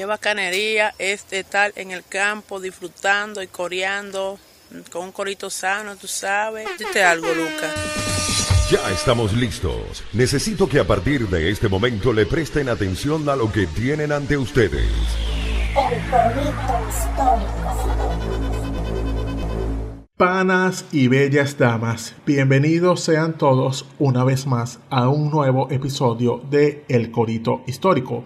Qué bacanería es estar en el campo disfrutando y coreando con un corito sano, tú sabes. Dite algo, Lucas. Ya estamos listos. Necesito que a partir de este momento le presten atención a lo que tienen ante ustedes. Panas y bellas damas, bienvenidos sean todos una vez más a un nuevo episodio de El Corito Histórico,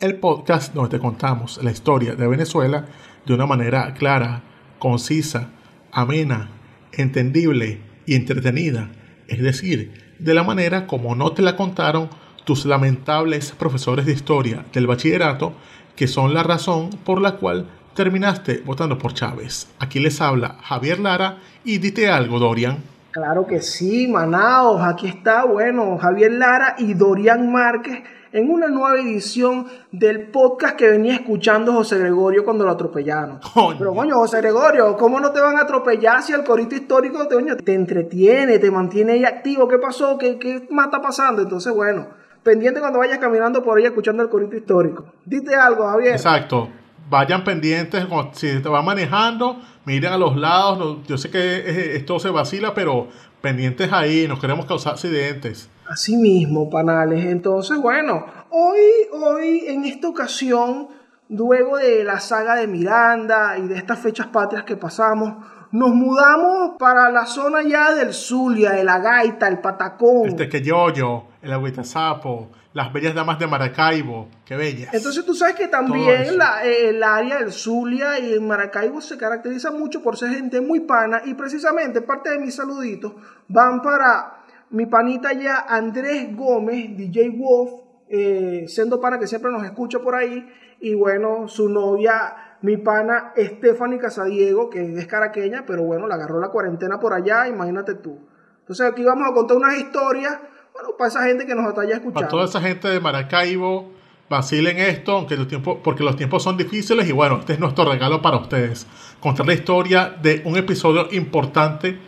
el podcast donde te contamos la historia de Venezuela de una manera clara, concisa, amena, entendible y entretenida, es decir, de la manera como no te la contaron tus lamentables profesores de historia del bachillerato, que son la razón por la cual terminaste votando por Chávez. Aquí les habla Javier Lara y dite algo, Dorian. Claro que sí, Manaos, aquí está, bueno, Javier Lara y Dorian Márquez en una nueva edición del podcast que venía escuchando José Gregorio cuando lo atropellaron. Pero coño, José Gregorio, ¿cómo no te van a atropellar si el corito histórico te, te entretiene, te mantiene ahí activo? ¿Qué pasó? ¿Qué, ¿Qué más está pasando? Entonces, bueno, pendiente cuando vayas caminando por ahí escuchando el corito histórico. Dite algo, Javier. Exacto vayan pendientes, si te va manejando, miren a los lados, yo sé que esto se vacila, pero pendientes ahí, no queremos causar accidentes. Así mismo, panales. Entonces, bueno, hoy, hoy, en esta ocasión, luego de la saga de Miranda y de estas fechas patrias que pasamos, nos mudamos para la zona ya del Zulia, de la Gaita, el Patacón. Este que yo, yo, el Agüita Sapo, las bellas damas de Maracaibo, qué bellas. Entonces tú sabes que también la, eh, el área del Zulia y el Maracaibo se caracteriza mucho por ser gente muy pana y precisamente parte de mis saluditos van para mi panita ya Andrés Gómez, DJ Wolf, eh, siendo pana que siempre nos escucha por ahí, y bueno, su novia, mi pana Stephanie Casadiego, que es caraqueña, pero bueno, la agarró la cuarentena por allá, imagínate tú. Entonces aquí vamos a contar unas historias bueno, para esa gente que nos está ya escuchando. Para toda esa gente de Maracaibo, vacilen esto, aunque los tiempos, porque los tiempos son difíciles y bueno, este es nuestro regalo para ustedes. Contar la historia de un episodio importante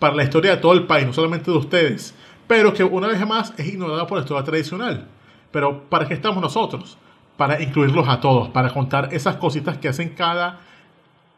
para la historia de todo el país, no solamente de ustedes, pero que una vez más es ignorado por la historia tradicional. Pero ¿para qué estamos nosotros? Para incluirlos a todos, para contar esas cositas que hacen cada,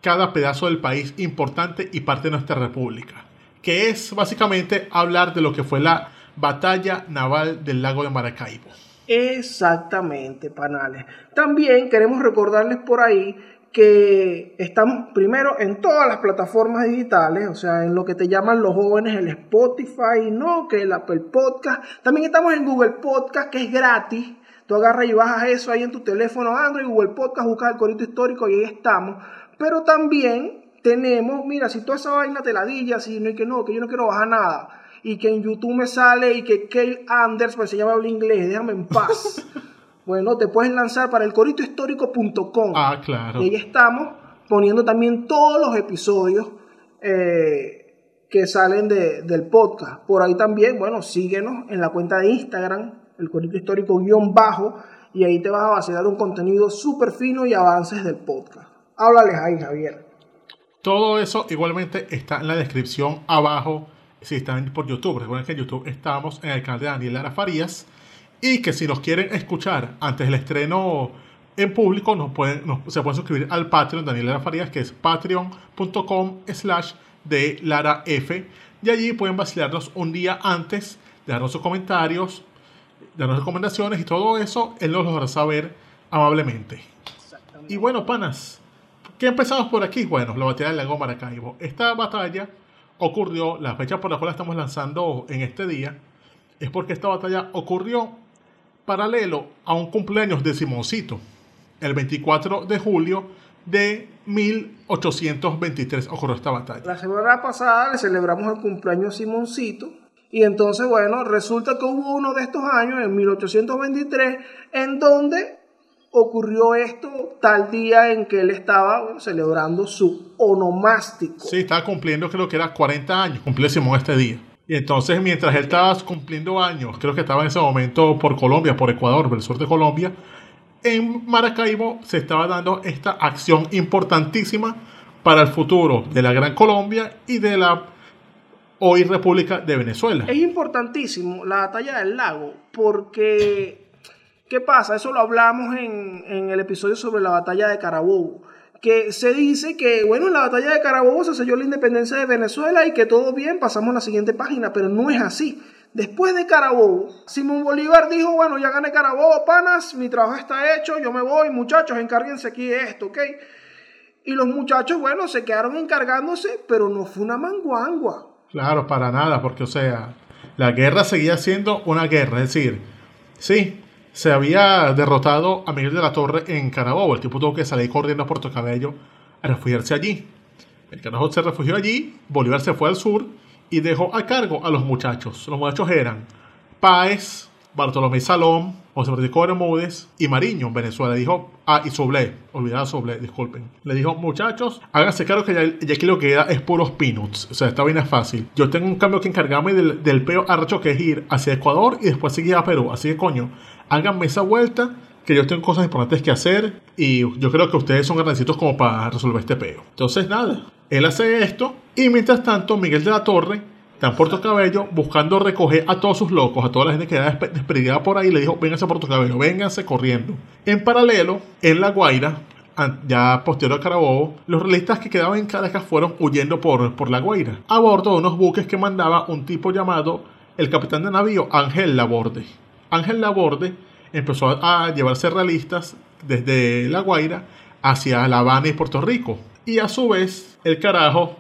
cada pedazo del país importante y parte de nuestra república. Que es básicamente hablar de lo que fue la Batalla Naval del Lago de Maracaibo. Exactamente, panales. También queremos recordarles por ahí que estamos primero en todas las plataformas digitales, o sea, en lo que te llaman los jóvenes el Spotify, no, que el Apple Podcast. También estamos en Google Podcast, que es gratis. Tú agarras y bajas eso ahí en tu teléfono Android, Google Podcast, buscas el corito histórico y ahí estamos. Pero también tenemos, mira, si toda esa vaina te la dillas, si no hay que no, que yo no quiero bajar nada y que en YouTube me sale y que Kale Anders, pues se llama habla inglés, déjame en paz. bueno, te puedes lanzar para el coritohistórico.com. Ah, claro. Y ahí estamos poniendo también todos los episodios eh, que salen del podcast. Por ahí también, bueno, síguenos en la cuenta de Instagram, el corito histórico guion bajo, y ahí te vas a vacilar un contenido súper fino y avances del podcast. Háblales ahí, Javier. Todo eso igualmente está en la descripción abajo si están por YouTube. Recuerden que en YouTube estamos en el canal de Daniel Lara Farías. Y que si nos quieren escuchar antes del estreno en público, nos pueden, se pueden suscribir al Patreon Daniel Lara Farías, que es patreon.com slash de Lara F. Y allí pueden vacilarnos un día antes, darnos sus comentarios, darnos recomendaciones y todo eso, él nos lo hará saber amablemente. Y bueno, panas, ¿qué empezamos por aquí? Bueno, la batalla del lago Maracaibo. Esta batalla ocurrió, la fecha por la cual estamos lanzando en este día, es porque esta batalla ocurrió paralelo a un cumpleaños de Simoncito, el 24 de julio de 1823 ocurrió esta batalla. La semana pasada le celebramos el cumpleaños a Simoncito y entonces, bueno, resulta que hubo uno de estos años, en 1823, en donde ocurrió esto tal día en que él estaba celebrando su onomástico. Sí, estaba cumpliendo creo que era 40 años, cumplió Simón este día. Y entonces mientras él estaba cumpliendo años, creo que estaba en ese momento por Colombia, por Ecuador, por el sur de Colombia, en Maracaibo se estaba dando esta acción importantísima para el futuro de la Gran Colombia y de la hoy República de Venezuela. Es importantísimo la batalla del lago porque ¿Qué pasa? Eso lo hablamos en, en el episodio sobre la batalla de Carabobo que se dice que, bueno, en la batalla de Carabobo se selló la independencia de Venezuela y que todo bien, pasamos a la siguiente página, pero no es así. Después de Carabobo, Simón Bolívar dijo, bueno, ya gané Carabobo, panas, mi trabajo está hecho, yo me voy, muchachos, encárguense aquí esto, ¿ok? Y los muchachos, bueno, se quedaron encargándose, pero no fue una manguangua. Claro, para nada, porque, o sea, la guerra seguía siendo una guerra, es decir, sí, se había derrotado a Miguel de la Torre en Carabobo. El tipo tuvo que salir corriendo a Puerto Cabello a refugiarse allí. El carajo se refugió allí, Bolívar se fue al sur y dejó a cargo a los muchachos. Los muchachos eran Páez, Bartolomé Salón, José Francisco Bermúdez y Mariño en Venezuela. Dijo, ah, y Soblé, olvidaba Soblé, disculpen. Le dijo, muchachos, háganse claro que ya, aquí lo que queda es puros peanuts. O sea, esta vaina es fácil. Yo tengo un cambio que encargarme del, del peo arrecho que es ir hacia Ecuador y después seguir a Perú. Así que, coño, háganme esa vuelta que yo tengo cosas importantes que hacer y yo creo que ustedes son grandecitos como para resolver este peo. Entonces, nada, él hace esto y mientras tanto Miguel de la Torre en Puerto Cabello buscando recoger a todos sus locos, a toda la gente que era desperdiciada por ahí, le dijo, vénganse a Puerto Cabello, vénganse corriendo. En paralelo, en La Guaira, ya posterior a Carabobo, los realistas que quedaban en Caracas fueron huyendo por, por La Guaira, a bordo de unos buques que mandaba un tipo llamado el capitán de navío Ángel Laborde. Ángel Laborde empezó a llevarse realistas desde La Guaira hacia La Habana y Puerto Rico. Y a su vez, el carajo,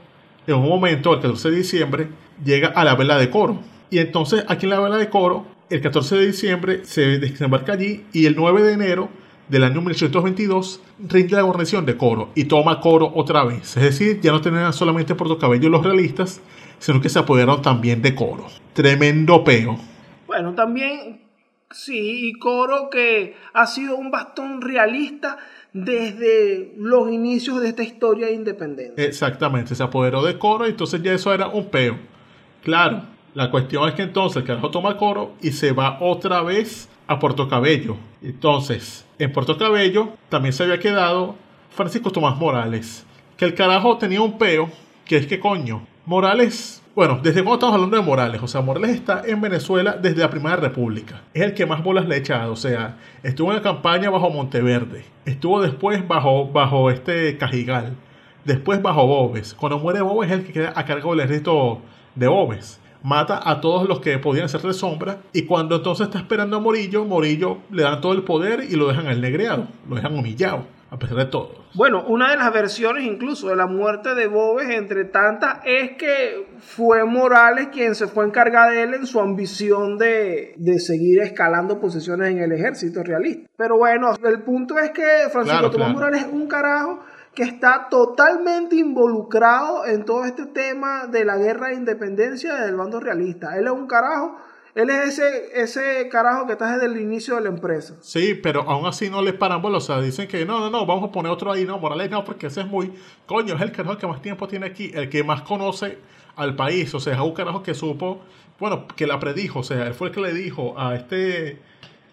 en un momento, el 14 de diciembre, llega a la vela de Coro. Y entonces, aquí en la vela de Coro, el 14 de diciembre se desembarca allí y el 9 de enero del año 1822 rinde la guarnición de Coro y toma Coro otra vez. Es decir, ya no tenían solamente Puerto Cabello los realistas, sino que se apoderaron también de Coro. Tremendo peo. Bueno, también Sí, y Coro que ha sido un bastón realista desde los inicios de esta historia de independencia. Exactamente, se apoderó de Coro y entonces ya eso era un peo. Claro, la cuestión es que entonces el carajo toma Coro y se va otra vez a Puerto Cabello. Entonces, en Puerto Cabello también se había quedado Francisco Tomás Morales, que el carajo tenía un peo, que es que coño, Morales bueno, desde cuando estamos hablando de Morales, o sea, Morales está en Venezuela desde la Primera República. Es el que más bolas le ha echado, o sea, estuvo en la campaña bajo Monteverde, estuvo después bajo, bajo este Cajigal, después bajo Bobes. Cuando muere Bobes es el que queda a cargo del ejército de Bobes. Mata a todos los que podían de sombra y cuando entonces está esperando a Morillo, Morillo le dan todo el poder y lo dejan al negreado, lo dejan humillado a pesar de todo. Bueno, una de las versiones incluso de la muerte de Bobes, entre tantas, es que fue Morales quien se fue a encargar de él en su ambición de, seguir escalando posiciones en el ejército realista. Pero bueno, el punto es que Francisco Tomás Morales es un carajo que está totalmente involucrado en todo este tema de la guerra de independencia del bando realista. Él es un carajo él es ese, ese carajo que está desde el inicio de la empresa. Sí, pero aún así no les paran bola. O sea, dicen que no, no, no, vamos a poner otro ahí. No, Morales no, porque ese es muy. Coño, es el carajo que más tiempo tiene aquí, el que más conoce al país. O sea, es un carajo que supo, bueno, que la predijo. O sea, él fue el que le dijo a este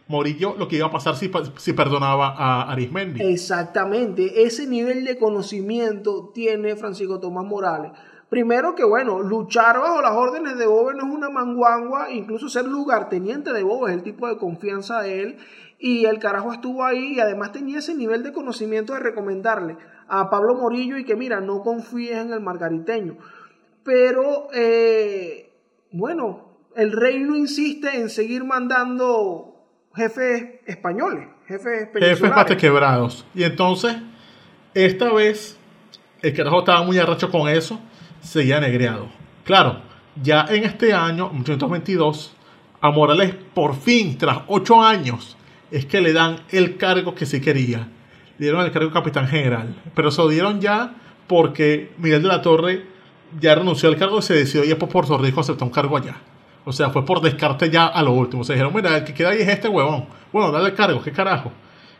Morillo lo que iba a pasar si, si perdonaba a Arismendi. Exactamente. Ese nivel de conocimiento tiene Francisco Tomás Morales Primero que, bueno, luchar bajo las órdenes de Bobe no es una manguangua, incluso ser lugarteniente de Bobe es el tipo de confianza de él. Y el carajo estuvo ahí y además tenía ese nivel de conocimiento de recomendarle a Pablo Morillo y que, mira, no confíes en el margariteño. Pero, eh, bueno, el reino insiste en seguir mandando jefes españoles, jefes Jefes quebrados. Y entonces, esta vez, el carajo estaba muy arracho con eso seguía negreado. Claro, ya en este año, 1822, a Morales por fin, tras ocho años, es que le dan el cargo que sí quería. Le dieron el cargo de capitán general. Pero se lo dieron ya porque Miguel de la Torre ya renunció al cargo y se decidió ir por Puerto Rico a aceptar un cargo allá. O sea, fue por descarte ya a lo último. Se dijeron, mira, el que queda ahí es este huevón. Bueno, dale cargo, qué carajo.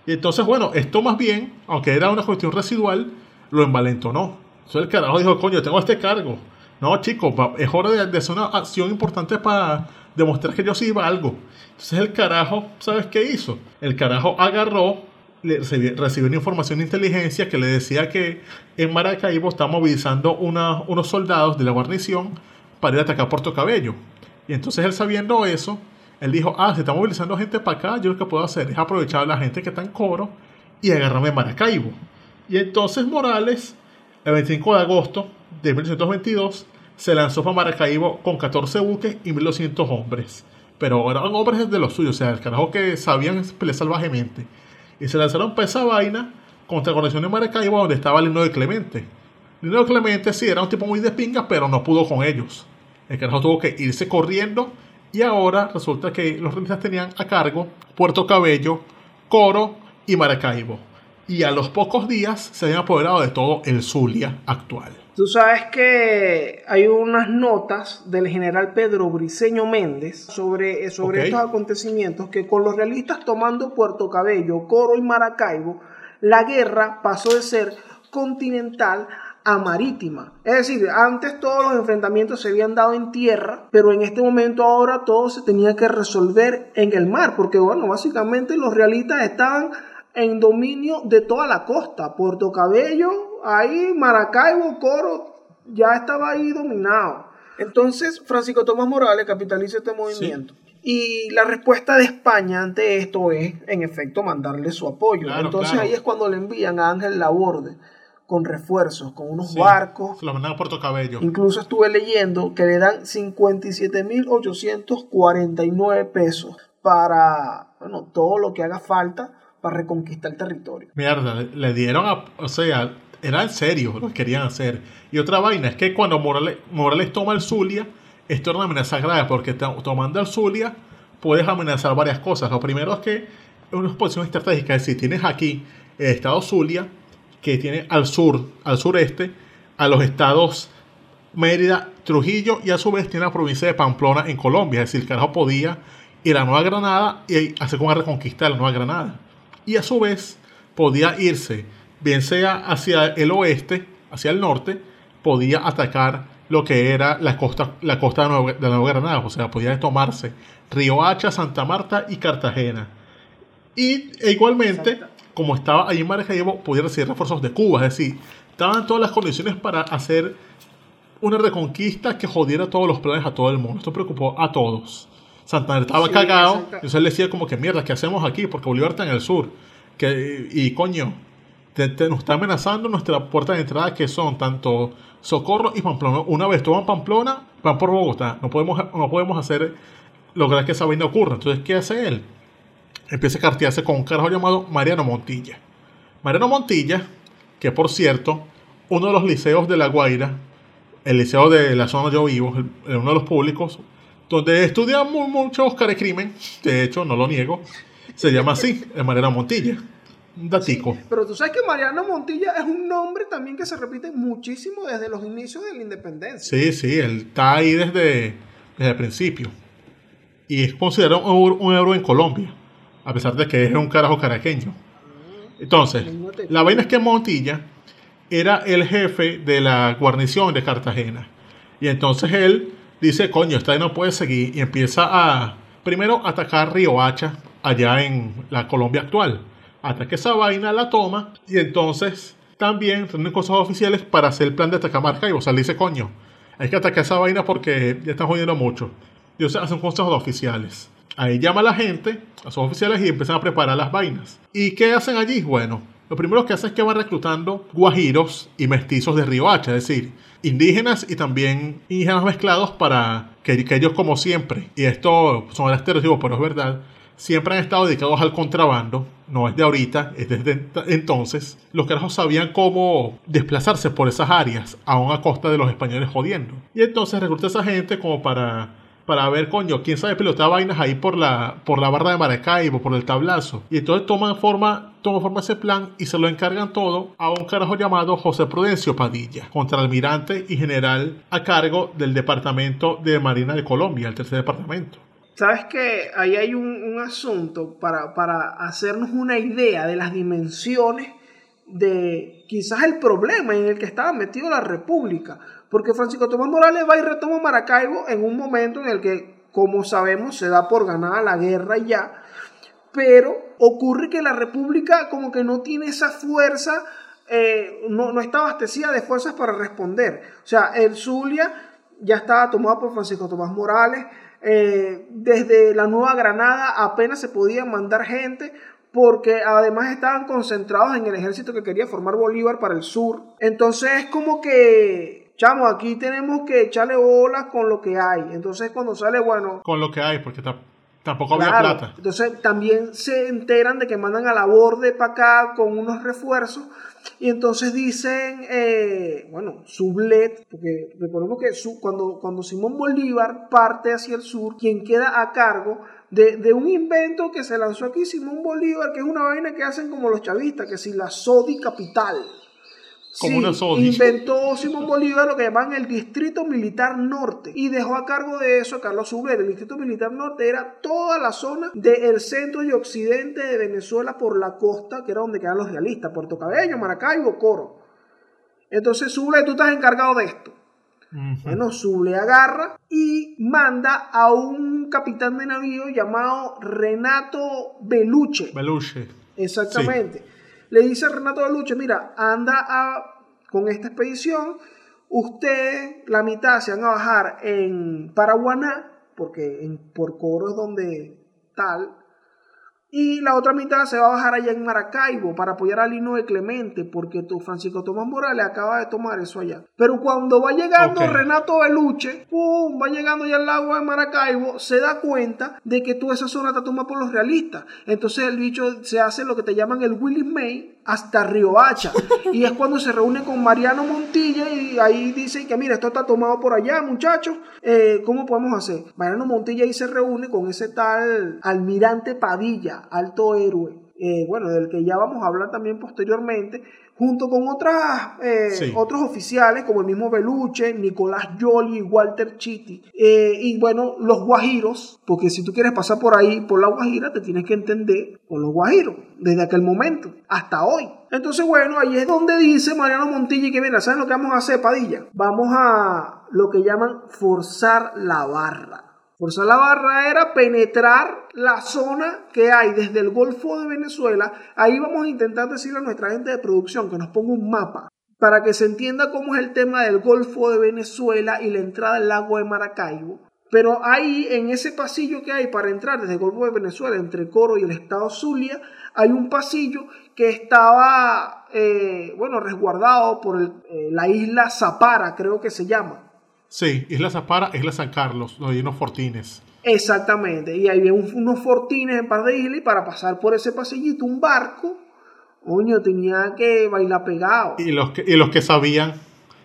Y entonces, bueno, esto más bien, aunque era una cuestión residual, lo envalentonó entonces el carajo dijo, coño, tengo este cargo. No, chicos, es hora de, hacer una acción importante para demostrar que yo sí algo. Entonces el carajo, ¿sabes qué hizo? El carajo agarró, recibió, una información de inteligencia que le decía que en Maracaibo está movilizando unos soldados de la guarnición para ir a atacar Puerto Cabello. Y entonces él sabiendo eso, él dijo, ah, se está movilizando gente para acá, yo lo que puedo hacer es aprovechar a la gente que está en coro y agarrarme Maracaibo. Y entonces Morales, el 25 de agosto de 1822, se lanzó para Maracaibo con 14 buques y 1200 hombres. Pero eran hombres de los suyos, o sea, el carajo que sabían pelear salvajemente. Y se lanzaron para esa vaina contra la conexión de Maracaibo, donde estaba Lino de Clemente. Lino de Clemente sí era un tipo muy de pingas, pero no pudo con ellos. El carajo tuvo que irse corriendo y ahora resulta que los realistas tenían a cargo Puerto Cabello, Coro y Maracaibo. Y a los pocos días se habían apoderado de todo el Zulia actual. Tú sabes que hay unas notas del general Pedro Briceño Méndez sobre, sobre estos acontecimientos que con los realistas tomando Puerto Cabello, Coro y Maracaibo, la guerra pasó de ser continental a marítima. Es decir, antes todos los enfrentamientos se habían dado en tierra, pero en este momento ahora todo se tenía que resolver en el mar, porque bueno, básicamente los realistas estaban en dominio de toda la costa, Puerto Cabello, ahí Maracaibo, Coro, ya estaba ahí dominado. Entonces, Francisco Tomás Morales capitaliza este movimiento. Y la respuesta de España ante esto es, en efecto, mandarle su apoyo. Entonces ahí es cuando le envían a Ángel Laborde con refuerzos, con unos barcos. Se lo mandan a Puerto Cabello. Incluso estuve leyendo que le dan 57.849 pesos para, bueno, todo lo que haga falta para reconquistar el territorio. Mierda, le dieron a, o sea, era en serio lo que querían hacer. Y otra vaina es que cuando Morales, Morales toma el Zulia, esto es una amenaza grave porque tomando el Zulia puedes amenazar varias cosas. Lo primero es que una posición estratégica, es decir, tienes aquí el estado Zulia, que tiene al sur, al sureste, a los estados Mérida, Trujillo y a su vez tiene la provincia de Pamplona en Colombia. Es decir, carajo podía ir a Nueva Granada y hacer una reconquista de la Nueva Granada. Y a su vez podía irse, bien sea hacia el oeste, hacia el norte, podía atacar lo que era la costa, la costa de, de Nueva Granada. O sea, podía tomarse Río Hacha, Santa Marta y Cartagena. Y e igualmente como estaba ahí en Maracaibo, podía recibir refuerzos de Cuba. Es decir, estaban todas las condiciones para hacer una reconquista que jodiera todos los planes a todo el mundo. Esto preocupó a todos. Santander estaba cagado. Y él decía como que mierda, ¿qué hacemos aquí? Porque Bolívar está en el sur. Que, y coño, nos está amenazando nuestra puerta de entrada que son tanto Socorro y Pamplona. Una vez toman Pamplona, van por Bogotá. No podemos, no podemos hacer lograr que esa vaina ocurra. Entonces, ¿qué hace él? Empieza a cartearse con un carajo llamado Mariano Montilla. Mariano Montilla, que por cierto, uno de los liceos de La Guaira, el liceo de la zona donde yo vivo, uno de los públicos, donde estudian mucho Oscar de crimen, de hecho, no lo niego, se llama así, el Mariano Montilla. Datico. pero tú sabes que Mariano Montilla es un nombre también que se repite muchísimo desde los inicios de la independencia. Sí, sí, él está ahí desde, desde el principio. Y es considerado un un euro en Colombia a pesar de que es un carajo caraqueño. Entonces, la vaina es que Montilla era el jefe de la guarnición de Cartagena. Y entonces él dice, coño, esta no puede seguir. Y empieza a, primero, atacar Río Hacha, allá en la Colombia actual. Hasta que esa vaina la toma. Y entonces también tienen cosas oficiales para hacer el plan de atacar Maracaibo. O sea, le dice, coño, hay que atacar esa vaina porque ya están jodiendo mucho. Y o sea, hacen consejos oficiales. Ahí llama la gente, a sus oficiales, y empiezan a preparar las vainas. ¿Y qué hacen allí? Bueno, lo primero que hacen es que van reclutando guajiros y mestizos de Río Hacha, es decir, indígenas y también indígenas mezclados para que, ellos, como siempre, y esto son estereotipos, pero es verdad, siempre han estado dedicados al contrabando, no es de ahorita, es desde entonces, los carajos sabían cómo desplazarse por esas áreas, aún a costa de los españoles jodiendo. Y entonces recluta a esa gente como para para ver, coño, quién sabe pilotar vainas ahí por la, por la barra de Maracaibo, por el tablazo. Y entonces toman forma, toma forma ese plan y se lo encargan todo a un carajo llamado José Prudencio Padilla, contraalmirante y general a cargo del Departamento de Marina de Colombia, el tercer departamento. Sabes que ahí hay un, un asunto para, para hacernos una idea de las dimensiones de quizás el problema en el que estaba metido la República porque Francisco Tomás Morales va y retoma Maracaibo en un momento en el que, como sabemos, se da por ganada la guerra ya, pero ocurre que la República como que no tiene esa fuerza, eh, no, no está abastecida de fuerzas para responder. O sea, el Zulia ya estaba tomado por Francisco Tomás Morales, eh, desde la Nueva Granada apenas se podía mandar gente porque además estaban concentrados en el ejército que quería formar Bolívar para el sur. Entonces es como que, chamo, aquí tenemos que echarle bolas con lo que hay. Entonces cuando sale, bueno... Con lo que hay, porque tampoco había plata. Entonces también se enteran de que mandan a la borde para acá con unos refuerzos. Y entonces dicen, eh, bueno, Sublet, porque recordemos que su, cuando, cuando Simón Bolívar parte hacia el sur, quien queda a cargo de, un invento que se lanzó aquí Simón Bolívar, que es una vaina que hacen como los chavistas, que si la SODI Capital. Como una SODI. Inventó Simón Bolívar lo que llaman el Distrito Militar Norte y dejó a cargo de eso a Carlos Sublet. El Distrito Militar Norte era toda la zona del centro y occidente de Venezuela por la costa, que era donde quedan los realistas, Puerto Cabello, Maracaibo, Coro. Entonces, Sublet, tú estás encargado de esto. Bueno, Zule agarra y manda a un capitán de navío llamado Renato Beluche. Beluche. Exactamente. Le dice a Renato Beluche, mira, anda a, con esta expedición, ustedes, la mitad, se van a bajar en Paraguaná, porque en, por Coro es donde tal, y la otra mitad se va a bajar allá en Maracaibo para apoyar a Lino de Clemente, porque tu Francisco Tomás Morales acaba de tomar eso allá. Pero cuando va llegando Renato Beluche, ¡pum! va llegando ya al lago de Maracaibo, se da cuenta de que toda esa zona está tomada por los realistas. Entonces el bicho se hace lo que te llaman el Willy May hasta Río Hacha. y es cuando se reúne con Mariano Montilla y ahí dice que mira, esto está tomado por allá, muchachos. Eh, ¿Cómo podemos hacer? Mariano Montilla ahí se reúne con ese tal almirante Padilla, alto héroe. Eh, bueno, del que ya vamos a hablar también posteriormente, junto con otras, eh, otros oficiales como el mismo Beluche, Nicolás Yoli, Walter Chiti, y bueno, los guajiros, porque si tú quieres pasar por ahí, por la guajira, te tienes que entender con los guajiros, desde aquel momento hasta hoy. Entonces, bueno, ahí es donde dice Mariano Montilla que, mira, ¿saben lo que vamos a hacer, Padilla? Vamos a lo que llaman forzar la barra. Forzar la barra era penetrar la zona que hay desde el Golfo de Venezuela. Ahí vamos a intentar decirle a nuestra gente de producción que nos ponga un mapa para que se entienda cómo es el tema del Golfo de Venezuela y la entrada al lago de Maracaibo. Pero ahí, en ese pasillo que hay para entrar desde el Golfo de Venezuela, entre Coro y el estado Zulia, hay un pasillo que estaba, eh, bueno, resguardado por eh, la isla Zapara, creo que se llama. Sí, Isla Zapara, Isla San Carlos, donde hay unos fortines. Exactamente, y ahí había unos fortines en par de islas y para pasar por ese pasillito un barco, coño, tenía que bailar pegado. Y los que, y los que sabían,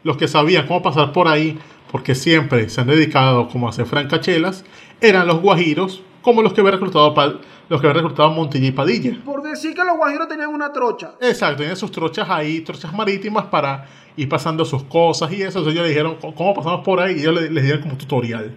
los que sabían cómo pasar por ahí, porque siempre se han dedicado como a hacer francachelas, eran los guajiros, como los que había reclutado los que habían reclutado Montilla y Padilla. Por decir que los guajiros tenían una trocha. Exacto, tenían sus trochas ahí, trochas marítimas para ir pasando sus cosas y eso. Entonces ellos le dijeron, ¿cómo pasamos por ahí? Y ellos les, dieron como tutorial.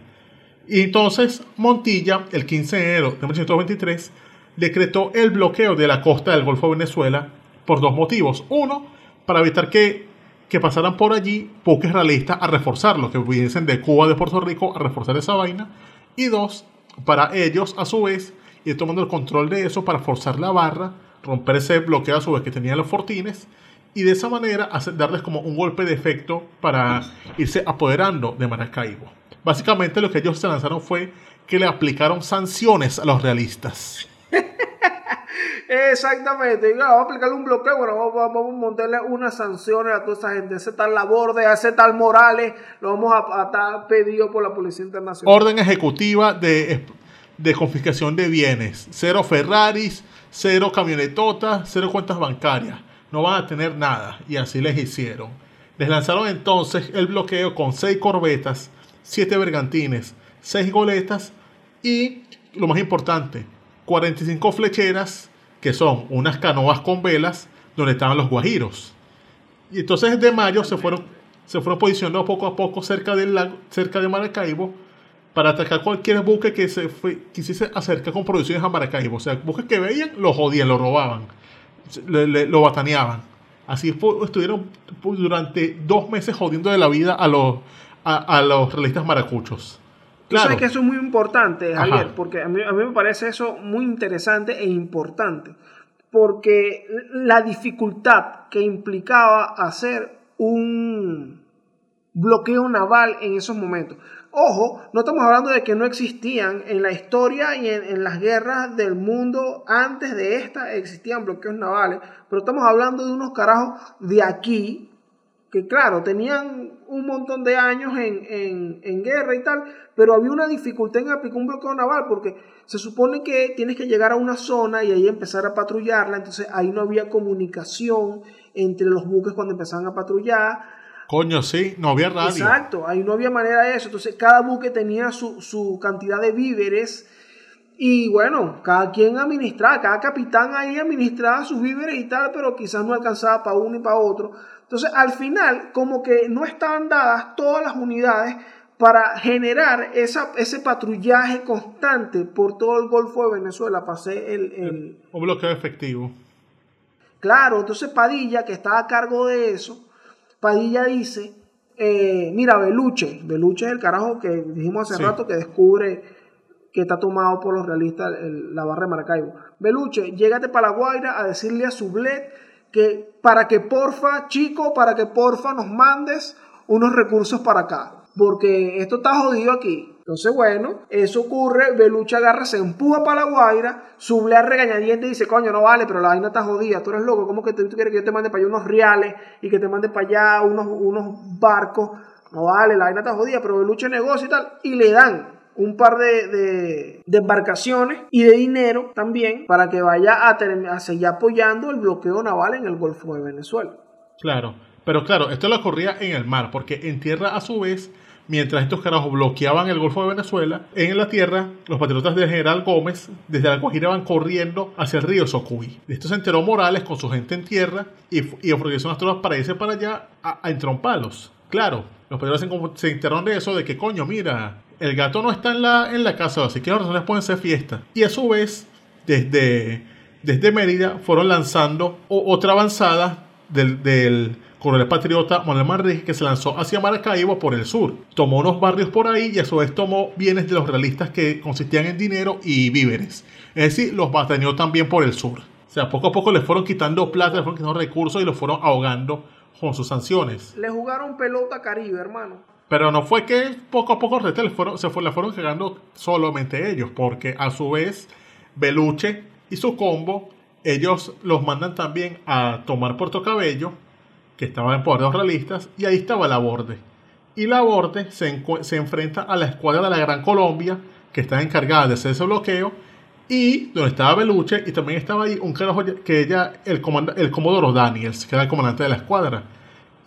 Y entonces Montilla, el 15 de enero de 1923, decretó el bloqueo de la costa del Golfo de Venezuela por dos motivos. Uno, para evitar que, que pasaran por allí buques realistas a reforzarlo, que viniesen de Cuba, de Puerto Rico, a reforzar esa vaina. Y dos, para ellos, a su vez, ir tomando el control de eso para forzar la barra, romper ese bloqueo a su vez que tenían los fortines y de esa manera darles como un golpe de efecto para irse apoderando de Maracaibo. Básicamente lo que ellos se lanzaron fue que le aplicaron sanciones a los realistas. Exactamente, vamos a aplicarle un bloqueo, bueno, vamos, a montarle unas sanciones a toda esa gente, ese tal Laborde, a ese tal Morales, lo vamos a, estar pedido por la Policía Internacional. Orden ejecutiva de, de confiscación de bienes, cero Ferraris, cero camionetotas, cero cuentas bancarias no van a tener nada. Y así les hicieron. Les lanzaron entonces el bloqueo con 6 corbetas, 7 bergantines, 6 goletas y, lo más importante, 45 flecheras, que son unas canoas con velas donde estaban los guajiros. Y entonces de mayo se fueron, se fueron posicionando poco a poco cerca, del lago, cerca de Maracaibo para atacar cualquier buque que se quisiese acercar con producciones a Maracaibo. O sea, buques que veían, lo jodían, lo robaban lo bataneaban. Así estuvieron durante dos meses jodiendo de la vida los, a, los realistas maracuchos. Claro. sabes que eso es muy importante, Javier, porque a mí, a mí me parece eso muy interesante e importante. Porque la dificultad que implicaba hacer un bloqueo naval en esos momentos. Ojo, no estamos hablando de que no existían en la historia y en, las guerras del mundo antes de esta existían bloqueos navales, pero estamos hablando de unos carajos de aquí que claro, tenían un montón de años en, en, guerra y tal, pero había una dificultad en aplicar un bloqueo naval porque se supone que tienes que llegar a una zona y ahí empezar a patrullarla, entonces ahí no había comunicación entre los buques cuando empezaban a patrullar, Coño, sí, no había radio. Exacto, ahí no había manera de eso. Entonces, cada buque tenía su, cantidad de víveres. Y bueno, cada quien administraba, cada capitán ahí administraba sus víveres y tal, pero quizás no alcanzaba para uno y para otro. Entonces, al final, como que no estaban dadas todas las unidades para generar esa, ese patrullaje constante por todo el Golfo de Venezuela, pasé el, el... Un bloqueo efectivo. Claro, entonces Padilla, que estaba a cargo de eso, Padilla dice, eh, mira, Beluche, Beluche es el carajo que dijimos hace rato que descubre que está tomado por los realistas la barra de Maracaibo. Beluche, llégate para la Guaira a decirle a Sublet para que porfa, chico, para que porfa nos mandes unos recursos para acá. Porque esto está jodido aquí. Entonces, bueno, eso ocurre, Belucha agarra, se empuja para la Guaira, suble a regañadiente y dice, coño, no vale, pero la vaina está jodida, tú eres loco, ¿cómo que tú quieres que yo te mande para allá unos reales y que te mande para allá unos, unos barcos? No vale, la vaina está jodida, pero Belucha negocia y tal, y le dan un par de, de, embarcaciones y de dinero también para que vaya a, seguir apoyando el bloqueo naval en el Golfo de Venezuela. Claro, pero claro, esto lo ocurría en el mar, porque en tierra a su vez mientras estos carajos bloqueaban el Golfo de Venezuela, en la tierra, los patriotas del general Gómez desde la Guajira van corriendo hacia el río Socuy. De esto se enteró Morales con su gente en tierra y, y ofreció unas tropas para irse para allá a, a. Claro, los patriotas se, enteraron de eso, de que coño, mira, el gato no está en la, en la casa, así que las razones pueden ser fiesta. Y a su vez, desde, desde Mérida fueron lanzando otra avanzada del, del coronel patriota Manuel Manrique que se lanzó hacia Maracaibo por el sur. Tomó unos barrios por ahí y a su vez tomó bienes de los realistas que consistían en dinero y víveres. Es decir, los batañó también por el sur. O sea, poco a poco les fueron quitando plata, les fueron quitando recursos y los fueron ahogando con sus sanciones. Le jugaron pelota Caribe, hermano. Pero no fue que poco a poco les fueron, se le fueron llegando solamente ellos, porque a su vez Beluche y su combo, ellos los mandan también a tomar Puerto Cabello que estaba en poder de los realistas, y ahí estaba la Borde. Y la Borde se, se enfrenta a la escuadra de la Gran Colombia, que está encargada de hacer ese bloqueo, y donde estaba Beluche, y también estaba ahí un carajo que ella, el, el Comodoro Daniels, que era el comandante de la escuadra.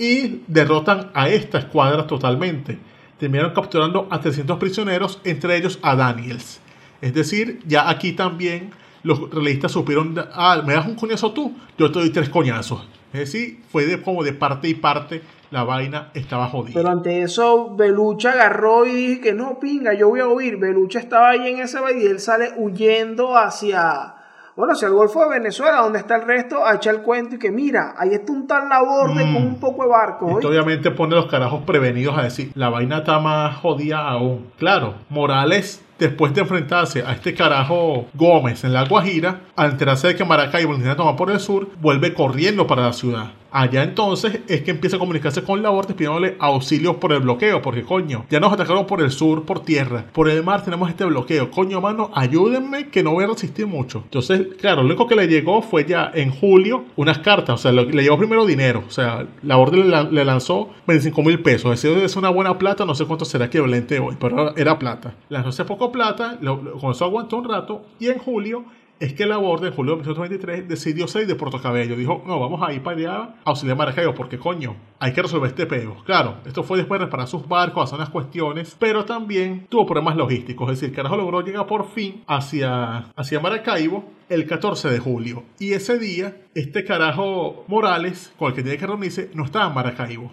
Y derrotan a esta escuadra totalmente. Terminaron capturando a 300 prisioneros, entre ellos a Daniels. Es decir, ya aquí también los realistas supieron, ah, me das un coñazo tú, yo te doy tres coñazos. Es decir, fue de, como de parte y parte la vaina estaba jodida. Pero ante eso, Belucha agarró y dije que no, pinga, yo voy a huir. Belucha estaba ahí en ese valle y él sale huyendo hacia, bueno, hacia el Golfo de Venezuela, donde está el resto, a echar el cuento y que mira, ahí está un tal laborde con mm. un poco de barco. Esto obviamente pone los carajos prevenidos a decir, la vaina está más jodida aún. Claro, Morales después de enfrentarse a este carajo Gómez en la Guajira, al enterarse de que Maracaibo lo tomar por el sur, vuelve corriendo para la ciudad. Allá entonces es que empieza a comunicarse con la Laborde pidiéndole auxilios por el bloqueo, porque coño, ya nos atacaron por el sur, por tierra, por el mar tenemos este bloqueo, coño mano, ayúdenme que no voy a resistir mucho. Entonces, claro, lo único que le llegó fue ya en julio unas cartas, o sea, le llegó primero dinero, o sea, la orden le, lanzó 25 mil pesos, es es una buena plata, no sé cuánto será equivalente hoy, pero era plata. Lanzó ese poco plata, con eso aguantó un rato, y en julio es que la Borde en julio de 1923 decidió salir de Puerto Cabello. Dijo, no, vamos a ir para allá a auxiliar Maracaibo, porque coño, hay que resolver este peo. Claro, esto fue después de reparar sus barcos, hacer unas cuestiones, pero también tuvo problemas logísticos. Es decir, carajo logró llegar por fin hacia, hacia Maracaibo el 14 de julio. Y ese día, este carajo Morales, con el que tiene que reunirse, no estaba en Maracaibo.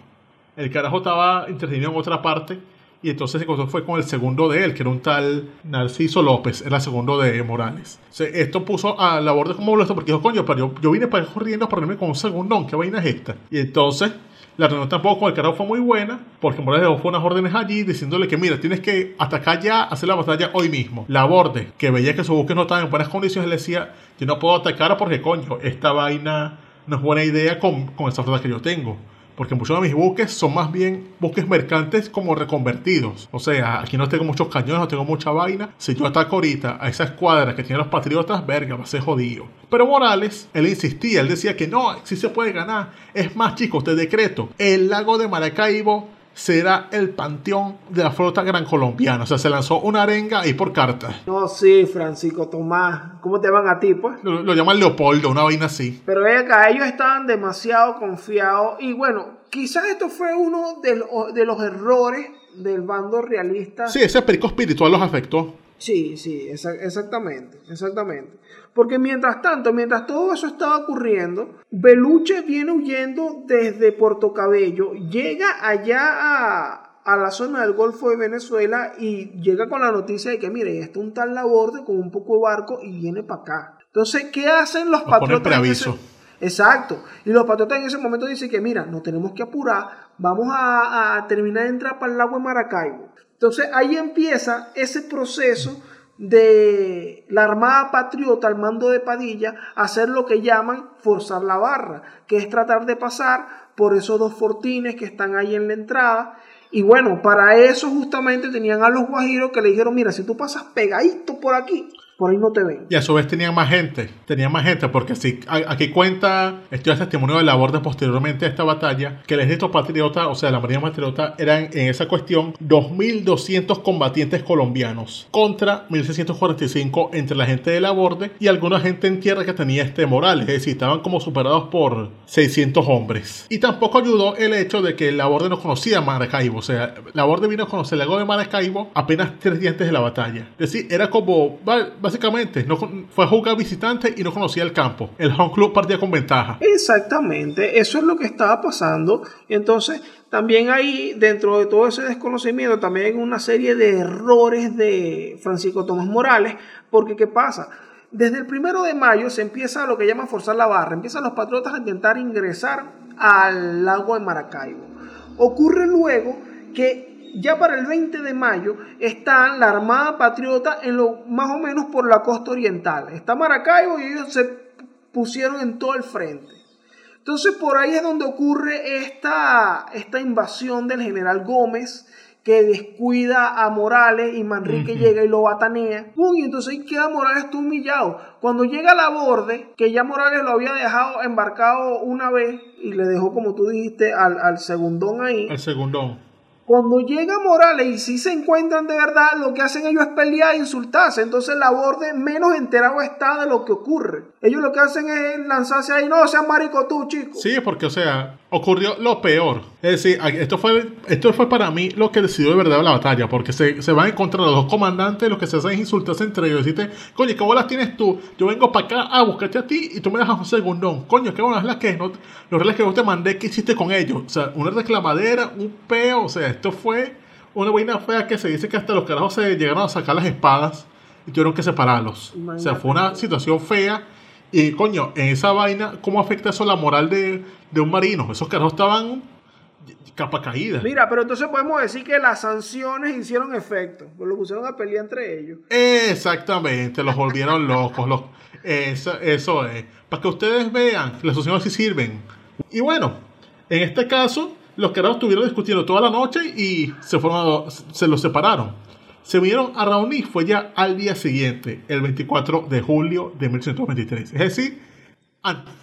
El carajo estaba entretenido en otra parte y entonces se fue con el segundo de él, que era un tal Narciso López, era el segundo de Morales. esto puso a la borde como molesto porque dijo, coño, pero yo, vine para corriendo para irme con un segundón, ¿qué vaina es esta? Y entonces la reunión tampoco con el carajo fue muy buena, porque Morales dejó unas órdenes allí diciéndole que, mira, tienes que atacar ya, hacer la batalla hoy mismo. La borde, que veía que su buque no estaba en buenas condiciones, le decía, yo no puedo atacar porque, coño, esta vaina no es buena idea con, con esa flota que yo tengo porque muchos de mis buques son más bien buques mercantes como reconvertidos. O sea, aquí no tengo muchos cañones, no tengo mucha vaina. Si yo ataco ahorita a esa escuadra que tiene los patriotas, verga, va a ser jodido. Pero Morales, él insistía, él decía que no, sí se puede ganar. Es más, chicos, te decreto, el lago de Maracaibo será el panteón de la flota gran colombiana. O sea, se lanzó una arenga ahí por carta. No, sí, Francisco Tomás. ¿Cómo te van a ti, pues? Lo, llaman Leopoldo, una vaina así. Pero acá, ellos estaban demasiado confiados. Y bueno, quizás esto fue uno de, de los errores del bando realista. Sí, ese perico espiritual los afectó. Sí, sí, exactamente, exactamente. Porque mientras tanto, mientras todo eso estaba ocurriendo, Beluche viene huyendo desde Puerto Cabello, llega allá a, a la zona del Golfo de Venezuela y llega con la noticia de que, mire, está un tal Laborde con un poco de barco y viene para acá. Entonces, ¿qué hacen los patriotas? Exacto. Y los patriotas en ese momento dicen que, mira, no tenemos que apurar, vamos a, a terminar de entrar para el lago de Maracaibo. Entonces ahí empieza ese proceso de la Armada Patriota al mando de Padilla hacer lo que llaman forzar la barra, que es tratar de pasar por esos dos fortines que están ahí en la entrada. Y bueno, para eso justamente tenían a los guajiros que le dijeron, mira, si tú pasas pegadito por aquí, por ahí no te ven. Y a su vez tenían más gente, tenían más gente, porque si aquí cuenta, estoy a testimonio de la borde posteriormente a esta batalla, que el ejército patriota, o sea, la marina patriota, eran en esa cuestión 2.200 combatientes colombianos contra 1.645 entre la gente de la borde y alguna gente en tierra que tenía este Morales, es decir, estaban como superados por 600 hombres. Y tampoco ayudó el hecho de que la borde no conocía Maracaibo, o sea, la borde vino a conocer el lago de Maracaibo apenas tres días antes de la batalla. Es decir, era como básicamente. No, fue a jugar visitante y no conocía el campo. El home club partía con ventaja. Exactamente, eso es lo que estaba pasando. Entonces, también hay, dentro de todo ese desconocimiento, también hay una serie de errores de Francisco Tomás Morales, porque ¿qué pasa? Desde el primero de mayo se empieza lo que llama forzar la barra, empiezan los patriotas a intentar ingresar al lago de Maracaibo. Ocurre luego que ya para el 20 de mayo está la Armada Patriota en lo más o menos por la costa oriental. Está Maracaibo y ellos se pusieron en todo el frente. Entonces por ahí es donde ocurre esta, esta invasión del general Gómez que descuida a Morales y Manrique llega y lo batanea. Uy, entonces ahí queda Morales todo humillado. Cuando llega a la borde, que ya Morales lo había dejado embarcado una vez y le dejó, como tú dijiste, al, al segundón ahí. Al segundón cuando llega Morales y si se encuentran de verdad, lo que hacen ellos es pelear e insultarse. Entonces la borde menos enterado está de lo que ocurre. Ellos lo que hacen es lanzarse ahí, no seas marico tú, chico. Sí, porque, o sea, ocurrió lo peor. Es decir, esto fue, esto fue para mí lo que decidió de verdad la batalla, porque se, se van a encontrar los dos comandantes, los que se hacen insultarse entre ellos. Decirte, coño, ¿qué bolas tienes tú? Yo vengo para acá a buscarte a ti y tú me dejas un segundón. Coño, ¿qué bolas las que no, los reales que yo te mandé, ¿qué hiciste con ellos? O sea, una reclamadera, un peo, o sea, esto fue una vaina fea que se dice que hasta los carajos se llegaron a sacar las espadas y tuvieron que separarlos. O sea, fue una situación fea y coño, en esa vaina, ¿cómo afecta eso la moral de, un marino? Esos carros estaban capa caída. Mira, pero entonces podemos decir que las sanciones hicieron efecto. Pues lo pusieron a pelear entre ellos. Exactamente, los volvieron locos. Los, eso, eso es. Para que ustedes vean, las sanciones sí sirven. Y bueno, en este caso, los carros estuvieron discutiendo toda la noche y se, fueron se los separaron se vinieron a reunir fue ya al día siguiente, el 24 de julio de 1823. Es decir,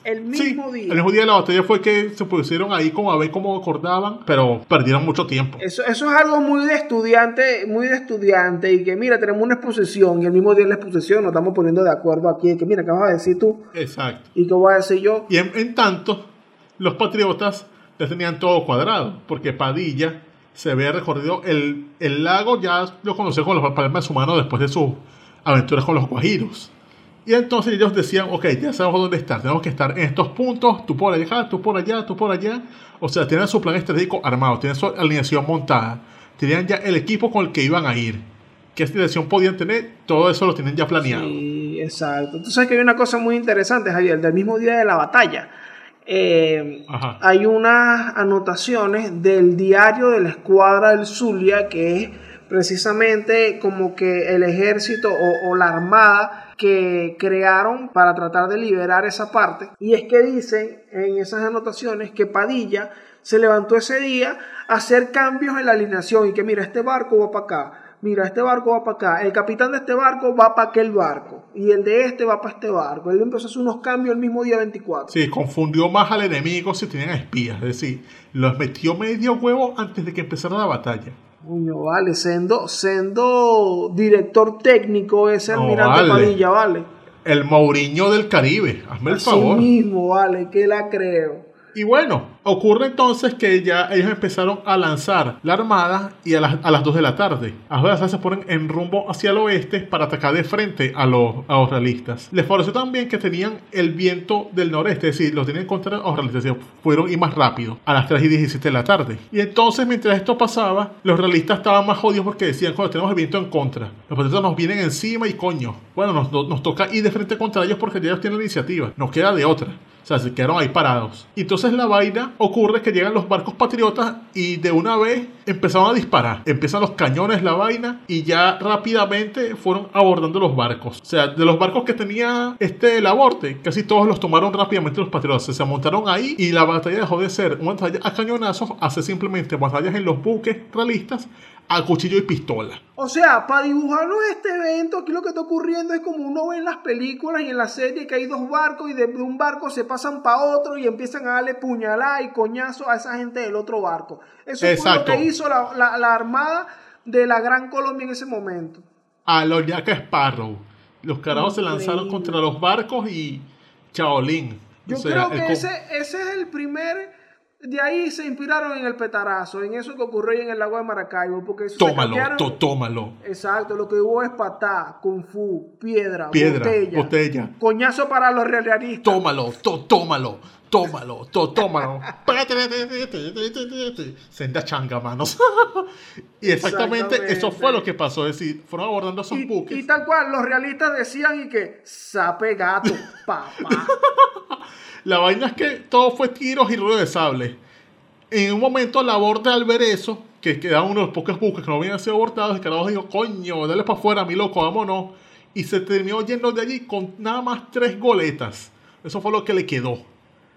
el mismo día. El mismo día de la batalla fue que se pusieron ahí como a ver cómo acordaban, pero perdieron mucho tiempo. Eso, eso es algo muy de estudiante, muy de estudiante, y que mira, tenemos una exposición, y el mismo día de la exposición nos estamos poniendo de acuerdo aquí, que mira, ¿qué vas a decir tú? Exacto. ¿Y qué voy a decir yo? Y en, tanto, los patriotas ya tenían todo cuadrado, porque Padilla se había recorrido el, el lago, ya lo conoció con los palmas humanos después de sus aventuras con los guajiros. Y entonces ellos decían, ok, ya sabemos dónde estar, tenemos que estar en estos puntos, tú por allá, tú por allá, tú por allá. O sea, tienen su plan estratégico armado, tienen su alineación montada, tenían ya el equipo con el que iban a ir. ¿Qué dirección podían tener? Todo eso lo tienen ya planeado. Sí, exacto. Tú sabes que hay una cosa muy interesante, Javier, del mismo día de la batalla hay unas anotaciones del diario de la escuadra del Zulia, que es precisamente como que el ejército o, o la armada que crearon para tratar de liberar esa parte. Y es que dicen en esas anotaciones que Padilla se levantó ese día a hacer cambios en la alineación y que mira, este barco va para acá, mira, este barco va para acá, el capitán de este barco va para aquel barco y el de este va para este barco. Él empezó a hacer unos cambios el mismo día 24. Sí, confundió más al enemigo si tenían espías, es decir, los metió medio huevo antes de que empezara la batalla. Coño, vale, siendo, siendo director técnico ese almirante vale. Padilla, vale. El Mourinho del Caribe, hazme el Así favor. mismo, vale, que la creo. Y bueno, ocurre entonces que ya ellos empezaron a lanzar la armada y a las, a las 2 de la tarde. Las 2 de la tarde se ponen en rumbo hacia el oeste para atacar de frente a los, a realistas. Les favoreció también que tenían el viento del noreste, es decir, los tenían contra los realistas, fueron ir más rápido a las 3 y 17 de la tarde. Y entonces, mientras esto pasaba, los realistas estaban más jodidos porque decían, cuando tenemos el viento en contra, los patriotas nos vienen encima y coño, bueno, nos, nos toca ir de frente contra ellos porque ellos tienen la iniciativa, nos queda de otra. O sea, se quedaron ahí parados. Y entonces la vaina ocurre que llegan los barcos patriotas y de una vez empezaron a disparar. Empiezan los cañones, la vaina, y ya rápidamente fueron abordando los barcos. O sea, de los barcos que tenía este el aborte, casi todos los tomaron rápidamente los patriotas. Se montaron ahí y la batalla dejó de ser una batalla a cañonazos, hace simplemente batallas en los buques realistas a cuchillo y pistola. O sea, para dibujarnos este evento, aquí lo que está ocurriendo es como uno ve en las películas y en la serie que hay dos barcos y de un barco se pasan para otro y empiezan a darle puñalada y coñazo a esa gente del otro barco. Eso Exacto. fue lo que hizo la, la- la armada de la Gran Colombia en ese momento. A los Jack Sparrow. Los carajos se lanzaron contra los barcos y Chaolín. Yo O sea, creo que ese, ese es el primer... De ahí se inspiraron en el petarazo, en eso que ocurrió en el lago de Maracaibo, porque eso se Tómalo, cambiaron- to- tómalo. Exacto, lo que hubo es patá, kung fu, piedra, Piedra, botella, botella. coñazo para los realistas. Tómalo, to- tómalo, tómalo, to- tómalo. Senda changa, manos. y exactamente, Exactamente. eso fue lo que pasó. Es decir, fueron abordando esos Y, buques. y tal cual, los realistas decían y que sape gato, papá. La vaina es que todo fue tiros y ruido de sable. En un momento, la borda al ver eso, que quedaba uno de los pocos buques que no habían sido abortados, el carajo dijo, coño, dale para afuera, mi loco, vámonos. Y se terminó yendo de allí con nada más tres goletas. Eso fue lo que le quedó.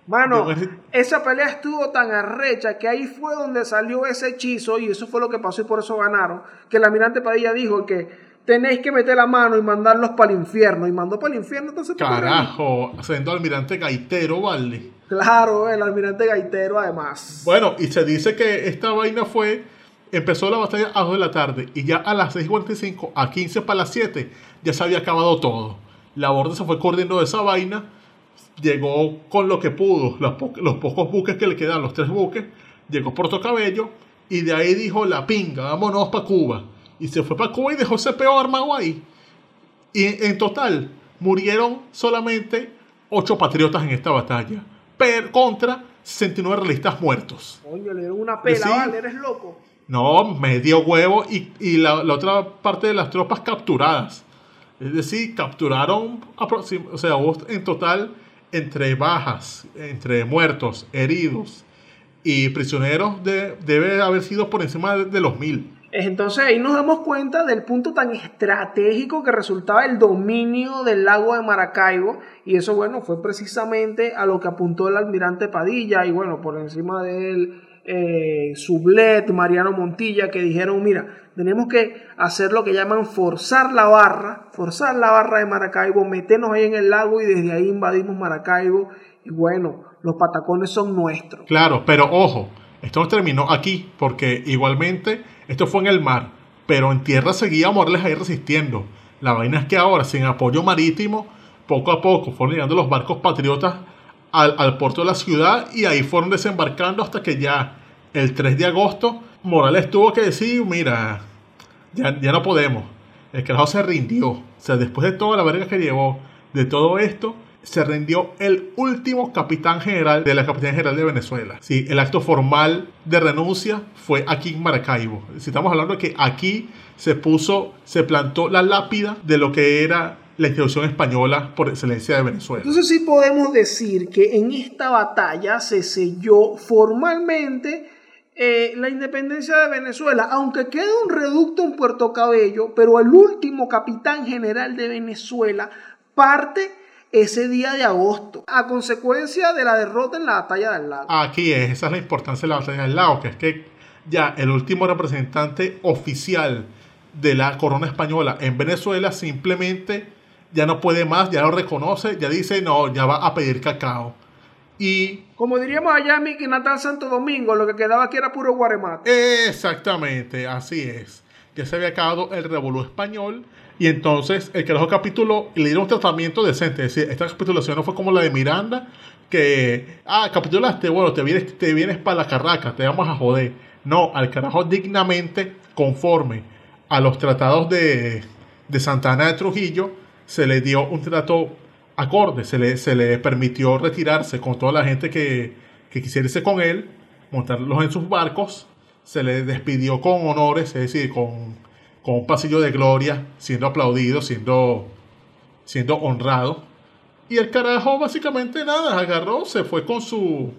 Mano, esa pelea estuvo tan arrecha que ahí fue donde salió ese hechizo y eso fue lo que pasó y por eso ganaron. Que el almirante Padilla dijo que tenéis que meter la mano y mandarlos para el infierno. Y mandó para el infierno entonces. Carajo, siendo almirante gaitero, vale. Claro, el almirante Gaitero además. Bueno, y se dice que esta vaina fue. Empezó la batalla a 2 de la tarde y ya a las 6.45, a 15 para las 7, ya se había acabado todo. La borda se fue corriendo de esa vaina, llegó con lo que pudo, los, po- los pocos buques que le quedan, los tres buques, llegó Puerto Cabello y de ahí dijo la pinga, vámonos para Cuba. Y se fue para Cuba y dejó ese peo armado ahí. Y en total murieron solamente 8 patriotas en esta batalla, pero contra 69 realistas muertos. Coño, le dieron una pela, vale, eres loco. No, medio huevo y, y la, la otra parte de las tropas capturadas. Es decir, capturaron, o sea, en total entre bajas, entre muertos, heridos y prisioneros, de- debe haber sido por encima de, los mil. Entonces ahí nos damos cuenta del punto tan estratégico que resultaba el dominio del lago de Maracaibo y eso bueno fue precisamente a lo que apuntó el almirante Padilla y bueno por encima de él eh, Sublet, Mariano Montilla que dijeron mira tenemos que hacer lo que llaman forzar la barra, forzar la barra de Maracaibo, meternos ahí en el lago y desde ahí invadimos Maracaibo y bueno los patacones son nuestros. Claro, pero ojo, esto no terminó aquí, porque igualmente esto fue en el mar, pero en tierra seguía Morales ahí resistiendo. La vaina es que ahora, sin apoyo marítimo, poco a poco fueron llegando los barcos patriotas al, al puerto de la ciudad y ahí fueron desembarcando hasta que ya el 3 de agosto Morales tuvo que decir, mira, ya, ya no podemos. El carajo se rindió. O sea, después de toda la verga que llevó, de todo esto, se rindió el último capitán general de la Capitanía General de Venezuela. Sí, el acto formal de renuncia fue aquí en Maracaibo. Si estamos hablando de que aquí se puso, se plantó la lápida de lo que era la institución española por excelencia de Venezuela. Entonces sí podemos decir que en esta batalla se selló formalmente eh, la independencia de Venezuela, aunque quede un reducto en Puerto Cabello, pero el último capitán general de Venezuela parte ese día de agosto, a consecuencia de la derrota en la batalla del lago. Aquí es, esa es la importancia de la batalla del lago, que es que ya el último representante oficial de la corona española en Venezuela simplemente ya no puede más, ya lo reconoce, ya dice, no, ya va a pedir cacao. Y... Como diríamos allá en mi natal Santo Domingo, lo que quedaba aquí era puro guaremate. Exactamente, así es. Ya se había acabado el revolú español y entonces el que lo capituló y le dieron un tratamiento decente. Es decir, esta capitulación no fue como la de Miranda, que, ah, capitulaste, bueno, te vienes, te vienes para la carraca, te vamos a joder. No, al carajo dignamente, conforme a los tratados de, de Santana de Trujillo, se le dio un trato acorde, se le, se le permitió retirarse con toda la gente que, que quisiera con él, montarlos en sus barcos, se le despidió con honores, es decir, con con un pasillo de gloria, siendo aplaudido, siendo, siendo honrado. Y el carajo básicamente nada, agarró, se fue con su,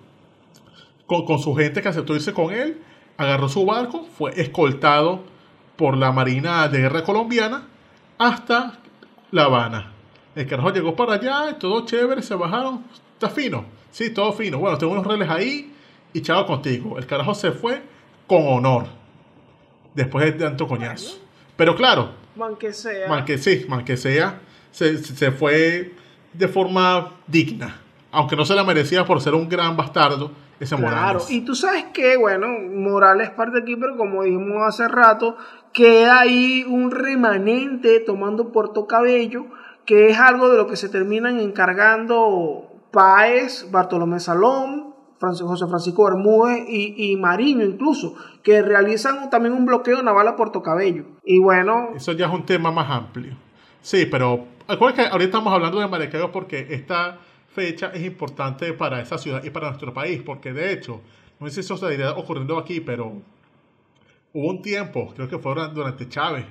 con, su gente que aceptó irse con él, agarró su barco, fue escoltado por la Marina de Guerra Colombiana hasta La Habana. El carajo llegó para allá, todo chévere, se bajaron, está fino, sí, todo fino. Bueno, tengo unos reles ahí y chao contigo. El carajo se fue con honor después de tanto coñazo. Pero claro, man que sea, man que sí, man que sea, se, se fue de forma digna, aunque no se la merecía por ser un gran bastardo ese claro. Y tú sabes que, bueno, Morales parte aquí, pero como dijimos hace rato, queda ahí un remanente tomando Puerto Cabello, que es algo de lo que se terminan encargando Páez, Bartolomé Salón, José Francisco Bermúdez y, Mariño incluso, que realizan también un bloqueo naval a Puerto Cabello. Y bueno... Eso ya es un tema más amplio. Sí, pero acuérdense que ahorita estamos hablando de Maracaibo porque esta fecha es importante para esa ciudad y para nuestro país, porque de hecho, no sé si eso estaría ocurriendo aquí, pero hubo un tiempo, creo que fue durante Chávez,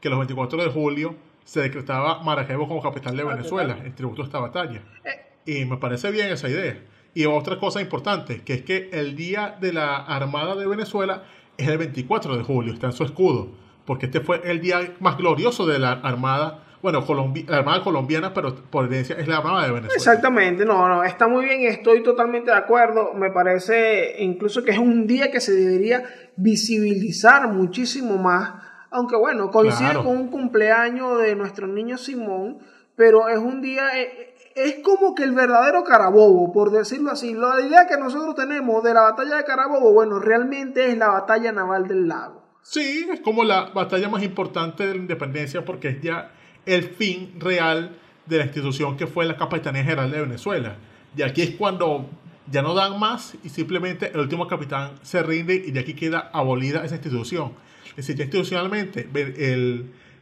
que los 24 de julio se decretaba Maracaibo como capital de Venezuela en tributo a esta batalla. Eh. Y me parece bien esa idea. Y otra cosa importante, que es que el día de la Armada de Venezuela es el 24 de julio, está en su escudo, porque este fue el día más glorioso de la Armada, bueno, la Armada colombiana, pero por herencia es la Armada de Venezuela. Exactamente, no, no, está muy bien, estoy totalmente de acuerdo, me parece incluso que es un día que se debería visibilizar muchísimo más, aunque bueno, coincide con un cumpleaños de nuestro niño Simón, pero es un día... Eh, es como que el verdadero Carabobo, por decirlo así. La idea que nosotros tenemos de la batalla de Carabobo, bueno, realmente es la batalla naval del lago. Sí, es como la batalla más importante de la independencia porque es ya el fin real de la institución que fue la Capitanía General de Venezuela. Y aquí es cuando ya no dan más y simplemente el último capitán se rinde y de aquí queda abolida esa institución. Es decir, ya institucionalmente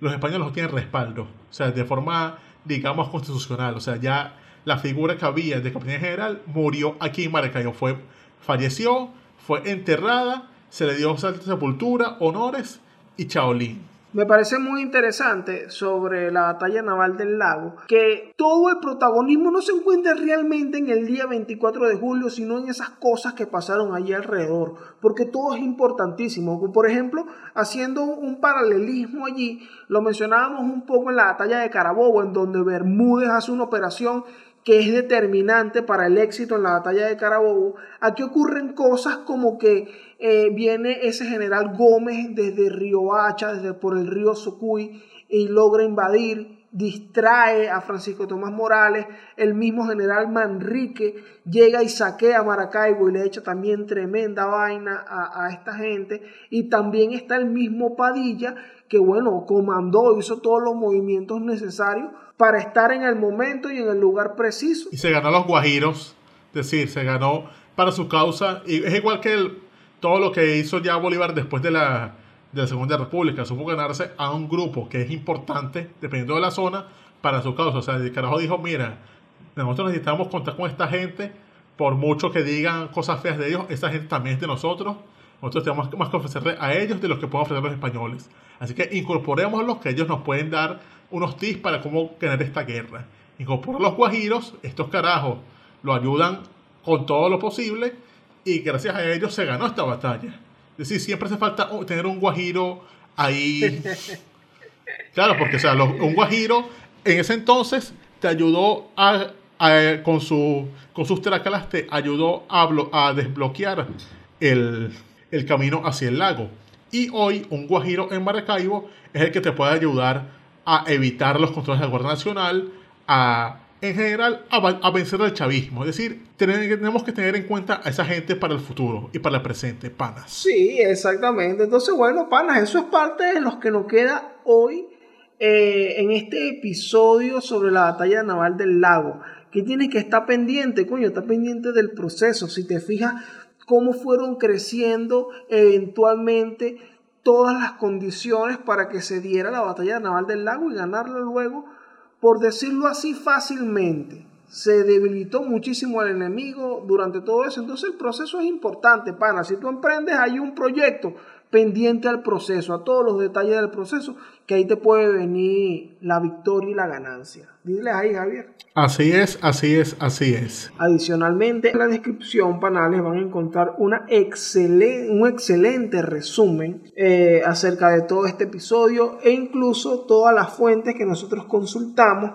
los españoles tienen respaldo. O sea, de forma digamos, constitucional. O sea, ya la figura que había de capitán general murió aquí en Maracaibo. Fue, falleció, fue enterrada, se le dio sepultura, honores y chaolín. Me parece muy interesante sobre la batalla naval del lago que todo el protagonismo no se encuentra realmente en el día 24 de julio, sino en esas cosas que pasaron allí alrededor, porque todo es importantísimo. Por ejemplo, haciendo un paralelismo allí, lo mencionábamos un poco en la batalla de Carabobo, en donde Bermúdez hace una operación que es determinante para el éxito en la batalla de Carabobo, aquí ocurren cosas como que eh, viene ese general Gómez desde Río Hacha, desde por el río Socuy, y logra invadir, distrae a Francisco Tomás Morales, el mismo general Manrique llega y saquea a Maracaibo y le echa también tremenda vaina a, a esta gente, y también está el mismo Padilla, que bueno, comandó, hizo todos los movimientos necesarios para estar en el momento y en el lugar preciso. Y se ganó los guajiros, es decir, se ganó para su causa. Y es igual que todo lo que hizo ya Bolívar después de la, de la Segunda República. Supo ganarse a un grupo que es importante, dependiendo de la zona, para su causa. O sea, el carajo dijo, mira, nosotros necesitamos contar con esta gente, por mucho que digan cosas feas de ellos, esta gente también es de nosotros. Nosotros tenemos más que ofrecerle a ellos de los que pueden ofrecer los españoles. Así que incorporemos los que ellos nos pueden dar unos tips para cómo ganar esta guerra. Incorporar los guajiros, estos carajos lo ayudan con todo lo posible y gracias a ellos se ganó esta batalla. Es decir, siempre hace falta tener un guajiro ahí. Claro, porque o sea, un guajiro en ese entonces te ayudó a, con, su, con sus trácalas, te ayudó a, a desbloquear el, el camino hacia el lago. Y hoy un guajiro en Maracaibo es el que te puede ayudar a evitar los controles de la Guardia Nacional, a en general a, vencer al chavismo. Es decir, tenemos que tener en cuenta a esa gente para el futuro y para el presente, panas. Sí, exactamente. Entonces, bueno, panas, eso es parte de lo que nos queda hoy eh, en este episodio sobre la batalla naval del lago. Que tiene que estar pendiente, coño, está pendiente del proceso. Si te fijas cómo fueron creciendo eventualmente todas las condiciones para que se diera la batalla naval del lago y ganarla luego por decirlo así fácilmente, se debilitó muchísimo al enemigo durante todo eso. Entonces el proceso es importante, pana. Si tú emprendes, hay un proyecto pendiente al proceso, a todos los detalles del proceso, que ahí te puede venir la victoria y la ganancia. Dile ahí, Javier. Así es, así es, así es. Adicionalmente, en la descripción, panales, van a encontrar una excelente, un excelente resumen eh, acerca de todo este episodio e incluso todas las fuentes que nosotros consultamos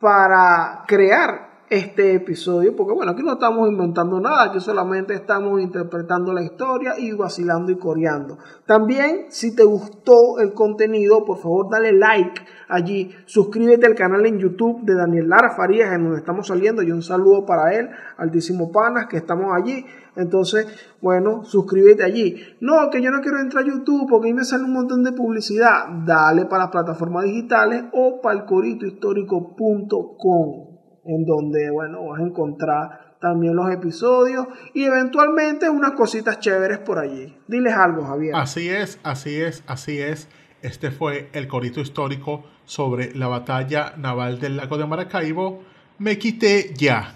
para crear este episodio, porque bueno, aquí no estamos inventando nada, aquí solamente estamos interpretando la historia y vacilando y coreando. También, si te gustó el contenido, por favor dale like allí, suscríbete al canal en YouTube de Daniel Lara Farías, en donde estamos saliendo, y un saludo para él, altísimo panas, que estamos allí. Entonces, bueno, suscríbete allí. No, que yo no quiero entrar a YouTube porque ahí me sale un montón de publicidad. Dale para las plataformas digitales o para el coritohistórico.com en donde, bueno, vas a encontrar también los episodios y eventualmente unas cositas chéveres por allí. Diles algo, Javier. Así es, así es, así es. Este fue el corito histórico sobre la batalla naval del lago de Maracaibo. Me quité ya.